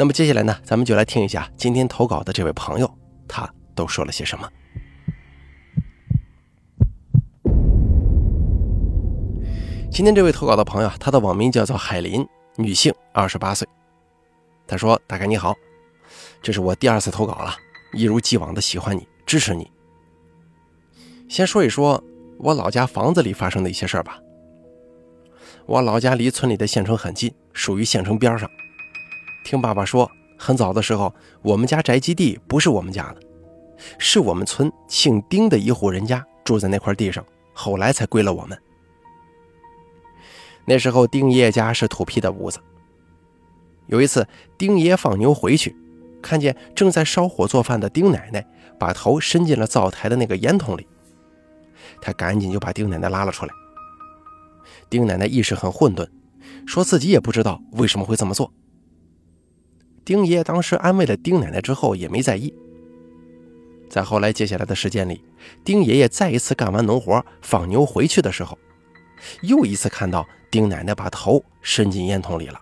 那么接下来呢，咱们就来听一下今天投稿的这位朋友，他都说了些什么。今天这位投稿的朋友，他的网名叫做海林，女性，二十八岁。他说：“大概你好，这是我第二次投稿了，一如既往的喜欢你，支持你。先说一说我老家房子里发生的一些事儿吧。我老家离村里的县城很近，属于县城边上。”听爸爸说，很早的时候，我们家宅基地不是我们家的，是我们村姓丁的一户人家住在那块地上，后来才归了我们。那时候，丁爷爷家是土坯的屋子。有一次，丁爷放牛回去，看见正在烧火做饭的丁奶奶把头伸进了灶台的那个烟筒里，他赶紧就把丁奶奶拉了出来。丁奶奶意识很混沌，说自己也不知道为什么会这么做。丁爷爷当时安慰了丁奶奶之后，也没在意。在后来接下来的时间里，丁爷爷再一次干完农活放牛回去的时候，又一次看到丁奶奶把头伸进烟筒里了。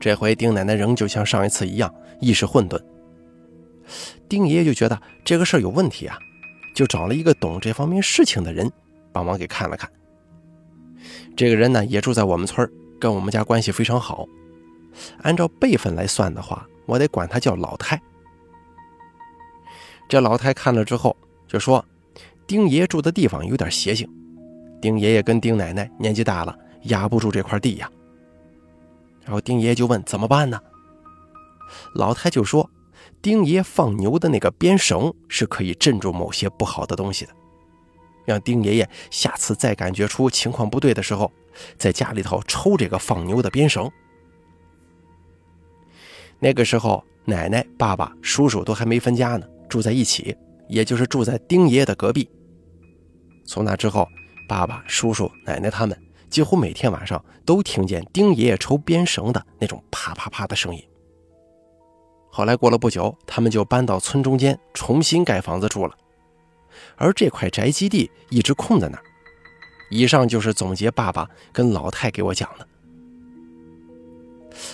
这回丁奶奶仍旧像上一次一样意识混沌。丁爷爷就觉得这个事儿有问题啊，就找了一个懂这方面事情的人帮忙给看了看。这个人呢也住在我们村跟我们家关系非常好。按照辈分来算的话，我得管他叫老太。这老太看了之后就说：“丁爷爷住的地方有点邪性，丁爷爷跟丁奶奶年纪大了，压不住这块地呀。”然后丁爷爷就问：“怎么办呢？”老太就说：“丁爷爷放牛的那个鞭绳是可以镇住某些不好的东西的，让丁爷爷下次再感觉出情况不对的时候，在家里头抽这个放牛的鞭绳。”那个时候，奶奶、爸爸、叔叔都还没分家呢，住在一起，也就是住在丁爷爷的隔壁。从那之后，爸爸、叔叔、奶奶他们几乎每天晚上都听见丁爷爷抽鞭绳的那种啪啪啪的声音。后来过了不久，他们就搬到村中间重新盖房子住了，而这块宅基地一直空在那儿。以上就是总结爸爸跟老太给我讲的。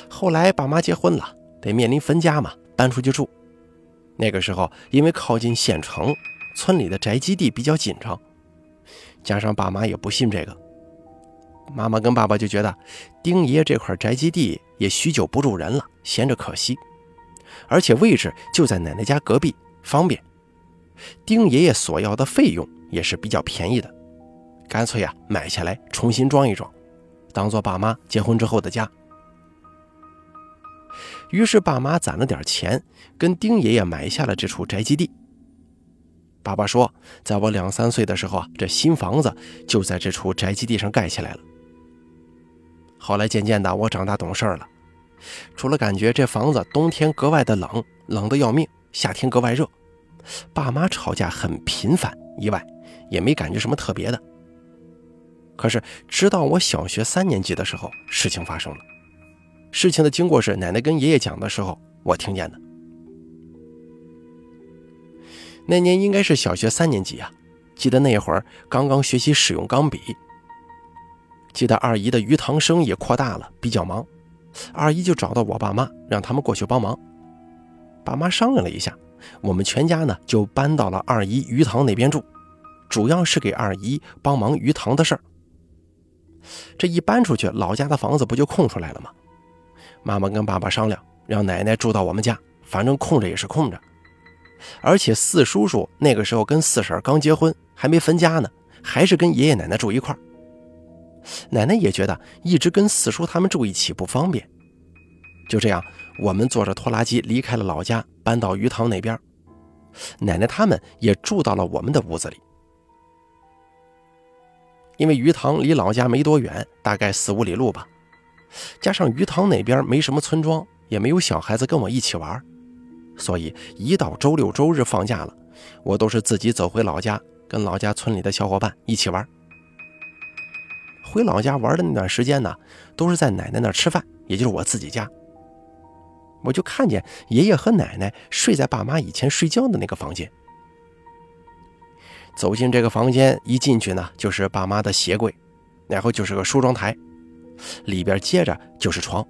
后来爸妈结婚了。得面临分家嘛，搬出去住。那个时候，因为靠近县城，村里的宅基地比较紧张，加上爸妈也不信这个，妈妈跟爸爸就觉得丁爷爷这块宅基地也许久不住人了，闲着可惜，而且位置就在奶奶家隔壁，方便。丁爷爷所要的费用也是比较便宜的，干脆呀买下来重新装一装，当做爸妈结婚之后的家。于是，爸妈攒了点钱，跟丁爷爷买下了这处宅基地。爸爸说，在我两三岁的时候啊，这新房子就在这处宅基地上盖起来了。后来，渐渐的，我长大懂事了，除了感觉这房子冬天格外的冷，冷的要命；夏天格外热，爸妈吵架很频繁以外，也没感觉什么特别的。可是，直到我小学三年级的时候，事情发生了。事情的经过是奶奶跟爷爷讲的时候，我听见的。那年应该是小学三年级啊，记得那会儿刚刚学习使用钢笔。记得二姨的鱼塘生意扩大了，比较忙，二姨就找到我爸妈，让他们过去帮忙。爸妈商量了一下，我们全家呢就搬到了二姨鱼塘那边住，主要是给二姨帮忙鱼塘的事儿。这一搬出去，老家的房子不就空出来了吗？妈妈跟爸爸商量，让奶奶住到我们家，反正空着也是空着。而且四叔叔那个时候跟四婶刚结婚，还没分家呢，还是跟爷爷奶奶住一块奶奶也觉得一直跟四叔他们住一起不方便。就这样，我们坐着拖拉机离开了老家，搬到鱼塘那边。奶奶他们也住到了我们的屋子里。因为鱼塘离老家没多远，大概四五里路吧。加上鱼塘那边没什么村庄，也没有小孩子跟我一起玩，所以一到周六周日放假了，我都是自己走回老家，跟老家村里的小伙伴一起玩。回老家玩的那段时间呢，都是在奶奶那吃饭，也就是我自己家。我就看见爷爷和奶奶睡在爸妈以前睡觉的那个房间。走进这个房间，一进去呢，就是爸妈的鞋柜，然后就是个梳妆台，里边接着就是床。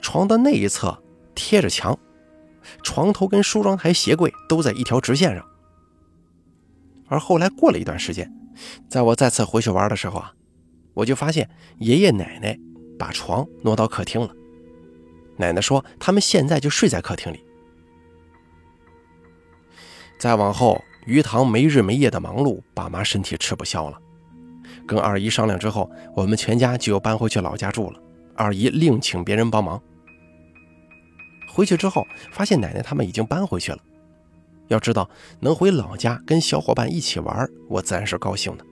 床的那一侧贴着墙，床头跟梳妆台、鞋柜都在一条直线上。而后来过了一段时间，在我再次回去玩的时候啊，我就发现爷爷奶奶把床挪到客厅了。奶奶说他们现在就睡在客厅里。再往后。鱼塘没日没夜的忙碌，爸妈身体吃不消了。跟二姨商量之后，我们全家就又搬回去老家住了。二姨另请别人帮忙。回去之后，发现奶奶他们已经搬回去了。要知道，能回老家跟小伙伴一起玩，我自然是高兴的。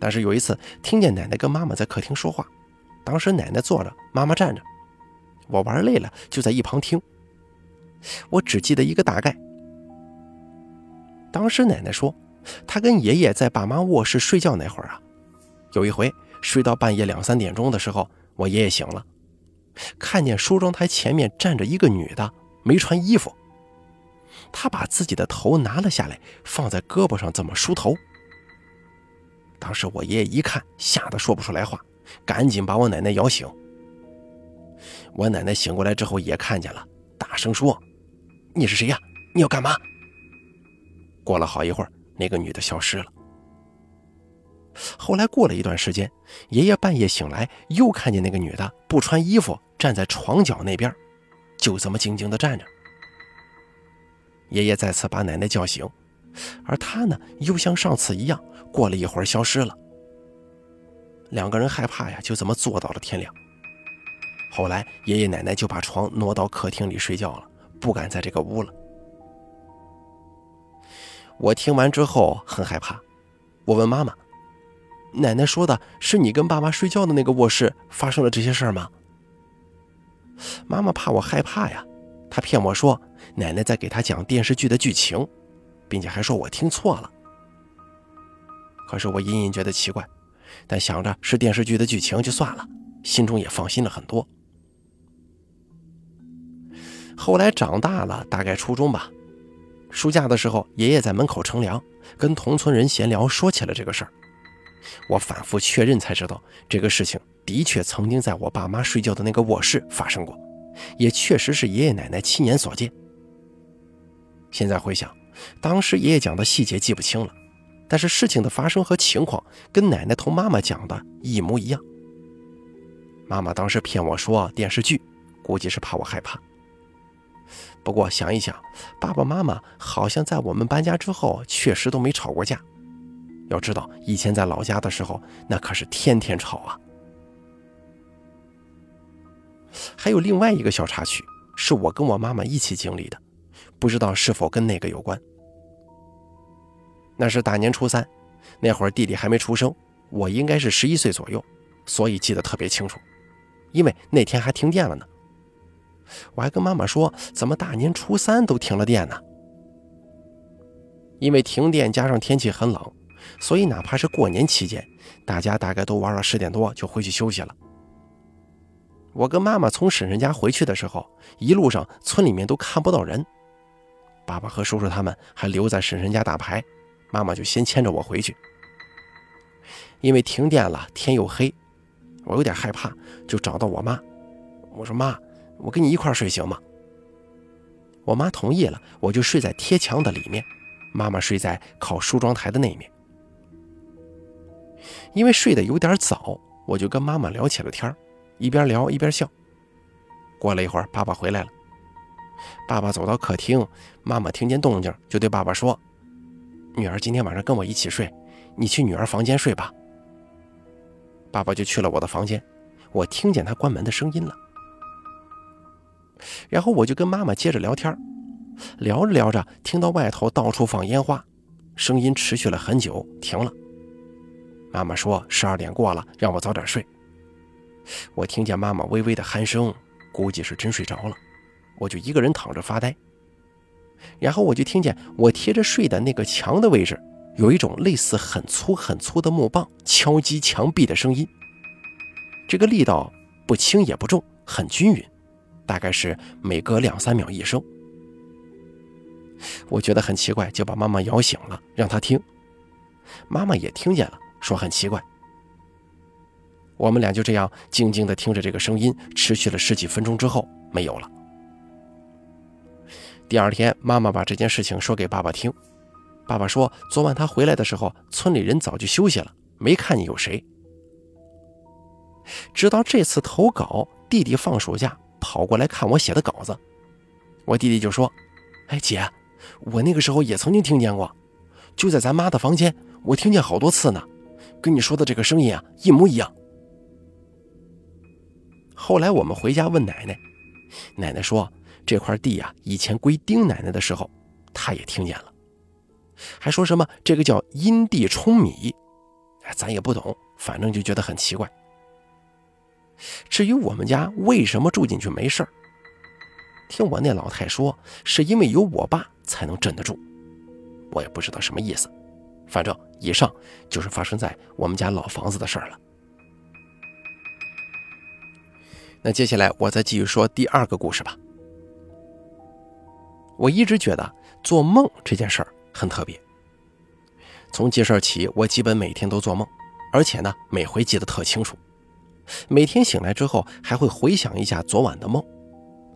但是有一次，听见奶奶跟妈妈在客厅说话，当时奶奶坐着，妈妈站着，我玩累了，就在一旁听。我只记得一个大概。当时奶奶说，他跟爷爷在爸妈卧室睡觉那会儿啊，有一回睡到半夜两三点钟的时候，我爷爷醒了，看见梳妆台前面站着一个女的，没穿衣服。他把自己的头拿了下来，放在胳膊上，怎么梳头？当时我爷爷一看，吓得说不出来话，赶紧把我奶奶摇醒。我奶奶醒过来之后也看见了，大声说：“你是谁呀？你要干嘛？”过了好一会儿，那个女的消失了。后来过了一段时间，爷爷半夜醒来，又看见那个女的不穿衣服站在床角那边，就这么静静的站着。爷爷再次把奶奶叫醒，而她呢，又像上次一样，过了一会儿消失了。两个人害怕呀，就这么坐到了天亮。后来爷爷奶奶就把床挪到客厅里睡觉了，不敢在这个屋了。我听完之后很害怕，我问妈妈：“奶奶说的是你跟爸妈睡觉的那个卧室发生了这些事儿吗？”妈妈怕我害怕呀，她骗我说奶奶在给她讲电视剧的剧情，并且还说我听错了。可是我隐隐觉得奇怪，但想着是电视剧的剧情就算了，心中也放心了很多。后来长大了，大概初中吧。暑假的时候，爷爷在门口乘凉，跟同村人闲聊，说起了这个事儿。我反复确认才知道，这个事情的确曾经在我爸妈睡觉的那个卧室发生过，也确实是爷爷奶奶亲眼所见。现在回想，当时爷爷讲的细节记不清了，但是事情的发生和情况跟奶奶同妈妈讲的一模一样。妈妈当时骗我说电视剧，估计是怕我害怕。不过想一想，爸爸妈妈好像在我们搬家之后确实都没吵过架。要知道，以前在老家的时候，那可是天天吵啊。还有另外一个小插曲，是我跟我妈妈一起经历的，不知道是否跟那个有关。那是大年初三，那会儿弟弟还没出生，我应该是十一岁左右，所以记得特别清楚，因为那天还停电了呢。我还跟妈妈说，怎么大年初三都停了电呢？因为停电加上天气很冷，所以哪怕是过年期间，大家大概都玩到十点多就回去休息了。我跟妈妈从婶婶家回去的时候，一路上村里面都看不到人，爸爸和叔叔他们还留在婶婶家打牌，妈妈就先牵着我回去。因为停电了，天又黑，我有点害怕，就找到我妈，我说妈。我跟你一块睡行吗？我妈同意了，我就睡在贴墙的里面，妈妈睡在靠梳妆台的那面。因为睡得有点早，我就跟妈妈聊起了天一边聊一边笑。过了一会儿，爸爸回来了，爸爸走到客厅，妈妈听见动静，就对爸爸说：“女儿今天晚上跟我一起睡，你去女儿房间睡吧。”爸爸就去了我的房间，我听见他关门的声音了。然后我就跟妈妈接着聊天，聊着聊着，听到外头到处放烟花，声音持续了很久，停了。妈妈说十二点过了，让我早点睡。我听见妈妈微微的鼾声，估计是真睡着了，我就一个人躺着发呆。然后我就听见我贴着睡的那个墙的位置，有一种类似很粗很粗的木棒敲击墙壁的声音。这个力道不轻也不重，很均匀，大概是每隔两三秒一声。我觉得很奇怪，就把妈妈摇醒了，让她听。妈妈也听见了，说很奇怪。我们俩就这样静静地听着这个声音，持续了十几分钟之后，没有了。第二天，妈妈把这件事情说给爸爸听。爸爸说，昨晚他回来的时候，村里人早就休息了，没看见有谁。直到这次投稿，弟弟放暑假跑过来看我写的稿子，我弟弟就说：“哎，姐，我那个时候也曾经听见过，就在咱妈的房间，我听见好多次呢，跟你说的这个声音啊，一模一样。”后来我们回家问奶奶，奶奶说。这块地呀，以前归丁奶奶的时候，她也听见了，还说什么这个叫阴地冲米，咱也不懂，反正就觉得很奇怪。至于我们家为什么住进去没事儿，听我那老太说，是因为有我爸才能镇得住，我也不知道什么意思。反正以上就是发生在我们家老房子的事儿了。那接下来我再继续说第二个故事吧。我一直觉得做梦这件事儿很特别。从记事起，我基本每天都做梦，而且呢，每回记得特清楚。每天醒来之后，还会回想一下昨晚的梦，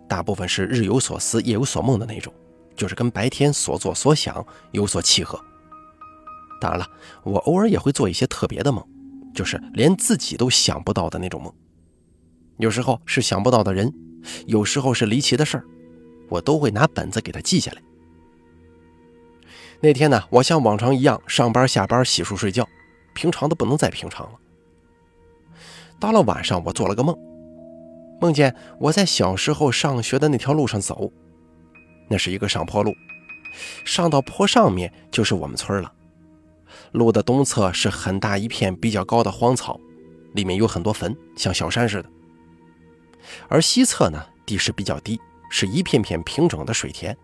大部分是日有所思，夜有所梦的那种，就是跟白天所做所想有所契合。当然了，我偶尔也会做一些特别的梦，就是连自己都想不到的那种梦。有时候是想不到的人，有时候是离奇的事儿。我都会拿本子给他记下来。那天呢，我像往常一样上班、下班、洗漱、睡觉，平常的不能再平常了。到了晚上，我做了个梦，梦见我在小时候上学的那条路上走，那是一个上坡路，上到坡上面就是我们村了。路的东侧是很大一片比较高的荒草，里面有很多坟，像小山似的。而西侧呢，地势比较低。是一片片平整的水田。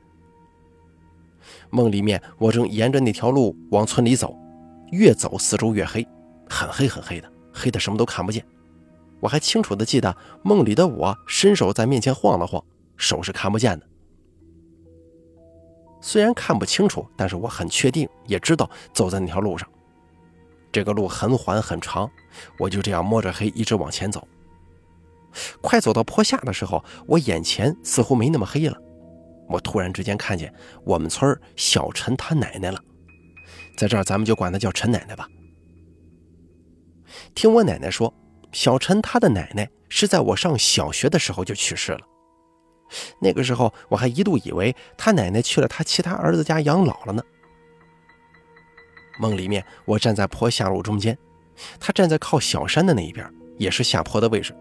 梦里面，我正沿着那条路往村里走，越走四周越黑，很黑很黑的，黑的什么都看不见。我还清楚的记得梦里的我伸手在面前晃了晃，手是看不见的。虽然看不清楚，但是我很确定，也知道走在那条路上。这个路很缓很长，我就这样摸着黑一直往前走。快走到坡下的时候，我眼前似乎没那么黑了。我突然之间看见我们村小陈他奶奶了，在这儿咱们就管她叫陈奶奶吧。听我奶奶说，小陈他的奶奶是在我上小学的时候就去世了。那个时候我还一度以为他奶奶去了他其他儿子家养老了呢。梦里面我站在坡下路中间，他站在靠小山的那一边，也是下坡的位置。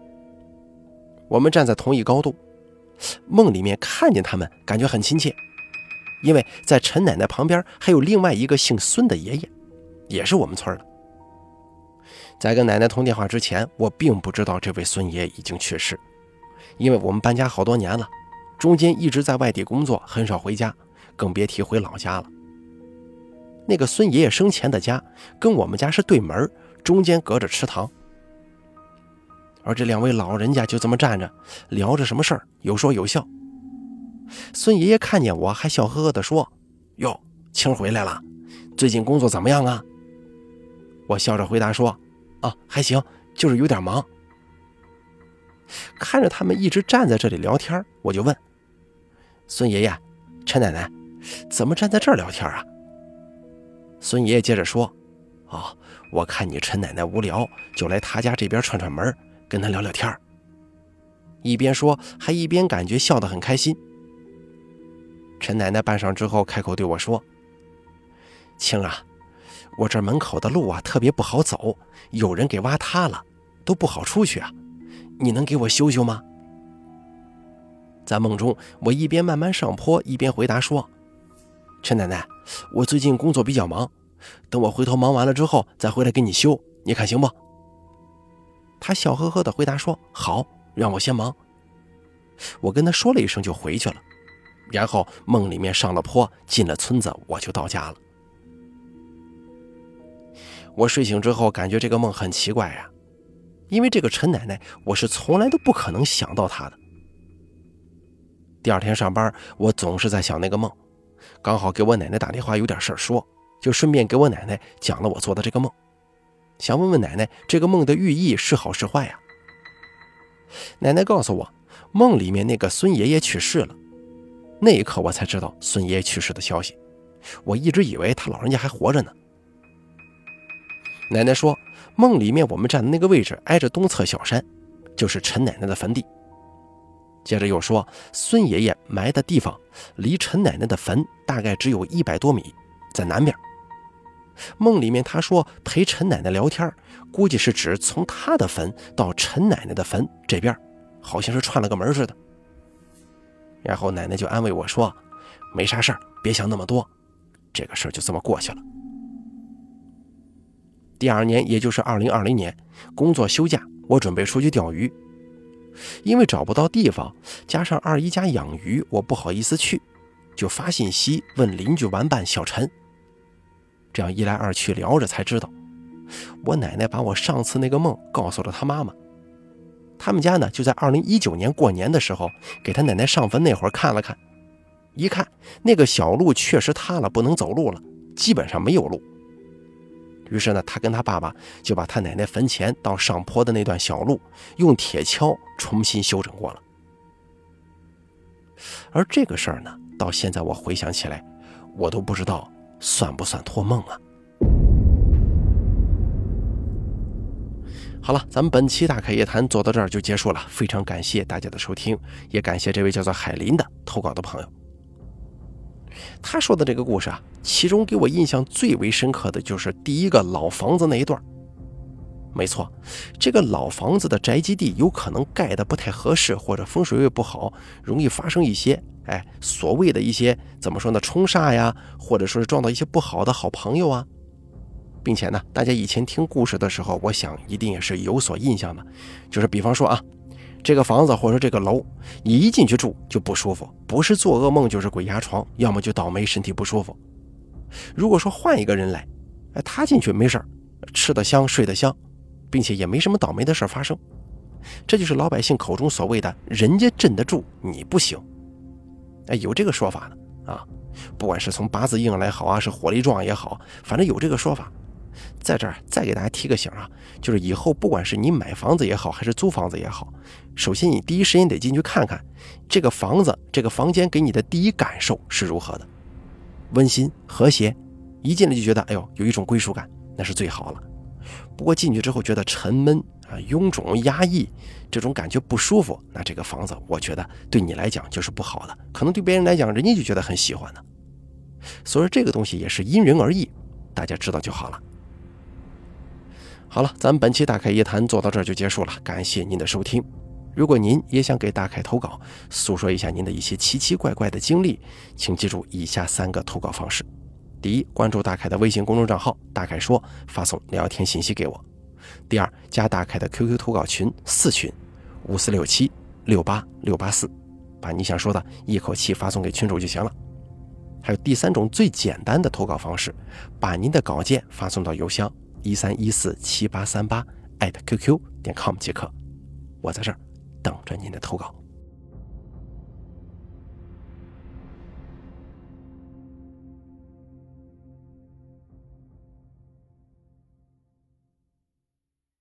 我们站在同一高度，梦里面看见他们，感觉很亲切，因为在陈奶奶旁边还有另外一个姓孙的爷爷，也是我们村的。在跟奶奶通电话之前，我并不知道这位孙爷爷已经去世，因为我们搬家好多年了，中间一直在外地工作，很少回家，更别提回老家了。那个孙爷爷生前的家跟我们家是对门，中间隔着池塘。而这两位老人家就这么站着，聊着什么事儿，有说有笑。孙爷爷看见我，还笑呵呵地说：“哟，青回来了，最近工作怎么样啊？”我笑着回答说：“啊，还行，就是有点忙。”看着他们一直站在这里聊天，我就问孙爷爷：“陈奶奶，怎么站在这儿聊天啊？”孙爷爷接着说：“哦，我看你陈奶奶无聊，就来他家这边串串门。”跟他聊聊天一边说还一边感觉笑得很开心。陈奶奶半晌之后开口对我说：“青啊，我这门口的路啊特别不好走，有人给挖塌了，都不好出去啊，你能给我修修吗？”在梦中，我一边慢慢上坡，一边回答说：“陈奶奶，我最近工作比较忙，等我回头忙完了之后再回来给你修，你看行不？”他笑呵呵地回答说：“好，让我先忙。”我跟他说了一声就回去了。然后梦里面上了坡，进了村子，我就到家了。我睡醒之后，感觉这个梦很奇怪呀，因为这个陈奶奶，我是从来都不可能想到她的。第二天上班，我总是在想那个梦，刚好给我奶奶打电话，有点事儿说，就顺便给我奶奶讲了我做的这个梦，想问问奶奶这个梦的寓意是好是坏呀？奶奶告诉我，梦里面那个孙爷爷去世了。那一刻，我才知道孙爷爷去世的消息。我一直以为他老人家还活着呢。奶奶说，梦里面我们站的那个位置挨着东侧小山，就是陈奶奶的坟地。接着又说，孙爷爷埋的地方离陈奶奶的坟大概只有一百多米，在南边。梦里面他说陪陈奶奶聊天，估计是指从他的坟到陈奶奶的坟这边，好像是串了个门似的。然后奶奶就安慰我说：“没啥事儿，别想那么多，这个事儿就这么过去了。”第二年，也就是二零二零年，工作休假，我准备出去钓鱼，因为找不到地方，加上二姨家养鱼，我不好意思去，就发信息问邻居玩伴小陈。这样一来二去聊着，才知道我奶奶把我上次那个梦告诉了她妈妈。他们家呢，就在二零一九年过年的时候，给他奶奶上坟那会儿看了看，一看那个小路确实塌了，不能走路了，基本上没有路。于是呢，他跟他爸爸就把他奶奶坟前到上坡的那段小路用铁锹重新修整过了。而这个事儿呢，到现在我回想起来，我都不知道算不算托梦啊。好了，咱们本期大开夜谈做到这儿就结束了。非常感谢大家的收听，也感谢这位叫做海林的投稿的朋友。他说的这个故事啊，其中给我印象最为深刻的就是第一个老房子那一段。没错，这个老房子的宅基地有可能盖的不太合适，或者风水位不好，容易发生一些哎所谓的一些怎么说呢冲煞呀，或者说是撞到一些不好的好朋友啊。并且呢，大家以前听故事的时候，我想一定也是有所印象的，就是比方说啊，这个房子或者说这个楼，你一进去住就不舒服，不是做噩梦就是鬼压床，要么就倒霉身体不舒服。如果说换一个人来，哎，他进去没事儿吃得香睡得香，并且也没什么倒霉的事发生，这就是老百姓口中所谓的“人家镇得住，你不行”。哎，有这个说法的啊，不管是从八字硬来好啊，是火力壮也好，反正有这个说法。在这儿再给大家提个醒啊，就是以后不管是你买房子也好，还是租房子也好，首先你第一时间得进去看看这个房子、这个房间给你的第一感受是如何的，温馨和谐，一进来就觉得哎呦有一种归属感，那是最好了。不过进去之后觉得沉闷啊、臃肿、压抑，这种感觉不舒服，那这个房子我觉得对你来讲就是不好的，可能对别人来讲，人家就觉得很喜欢呢。所以这个东西也是因人而异，大家知道就好了。好了，咱们本期大开夜谈做到这儿就结束了，感谢您的收听。如果您也想给大凯投稿，诉说一下您的一些奇奇怪怪的经历，请记住以下三个投稿方式：第一，关注大凯的微信公众账号“大凯说”，发送聊天信息给我；第二，加大凯的 QQ 投稿群四群五四六七六八六八四，把你想说的一口气发送给群主就行了。还有第三种最简单的投稿方式，把您的稿件发送到邮箱。一三一四七八三八艾特 QQ 点 com 即可，我在这儿等着您的投稿。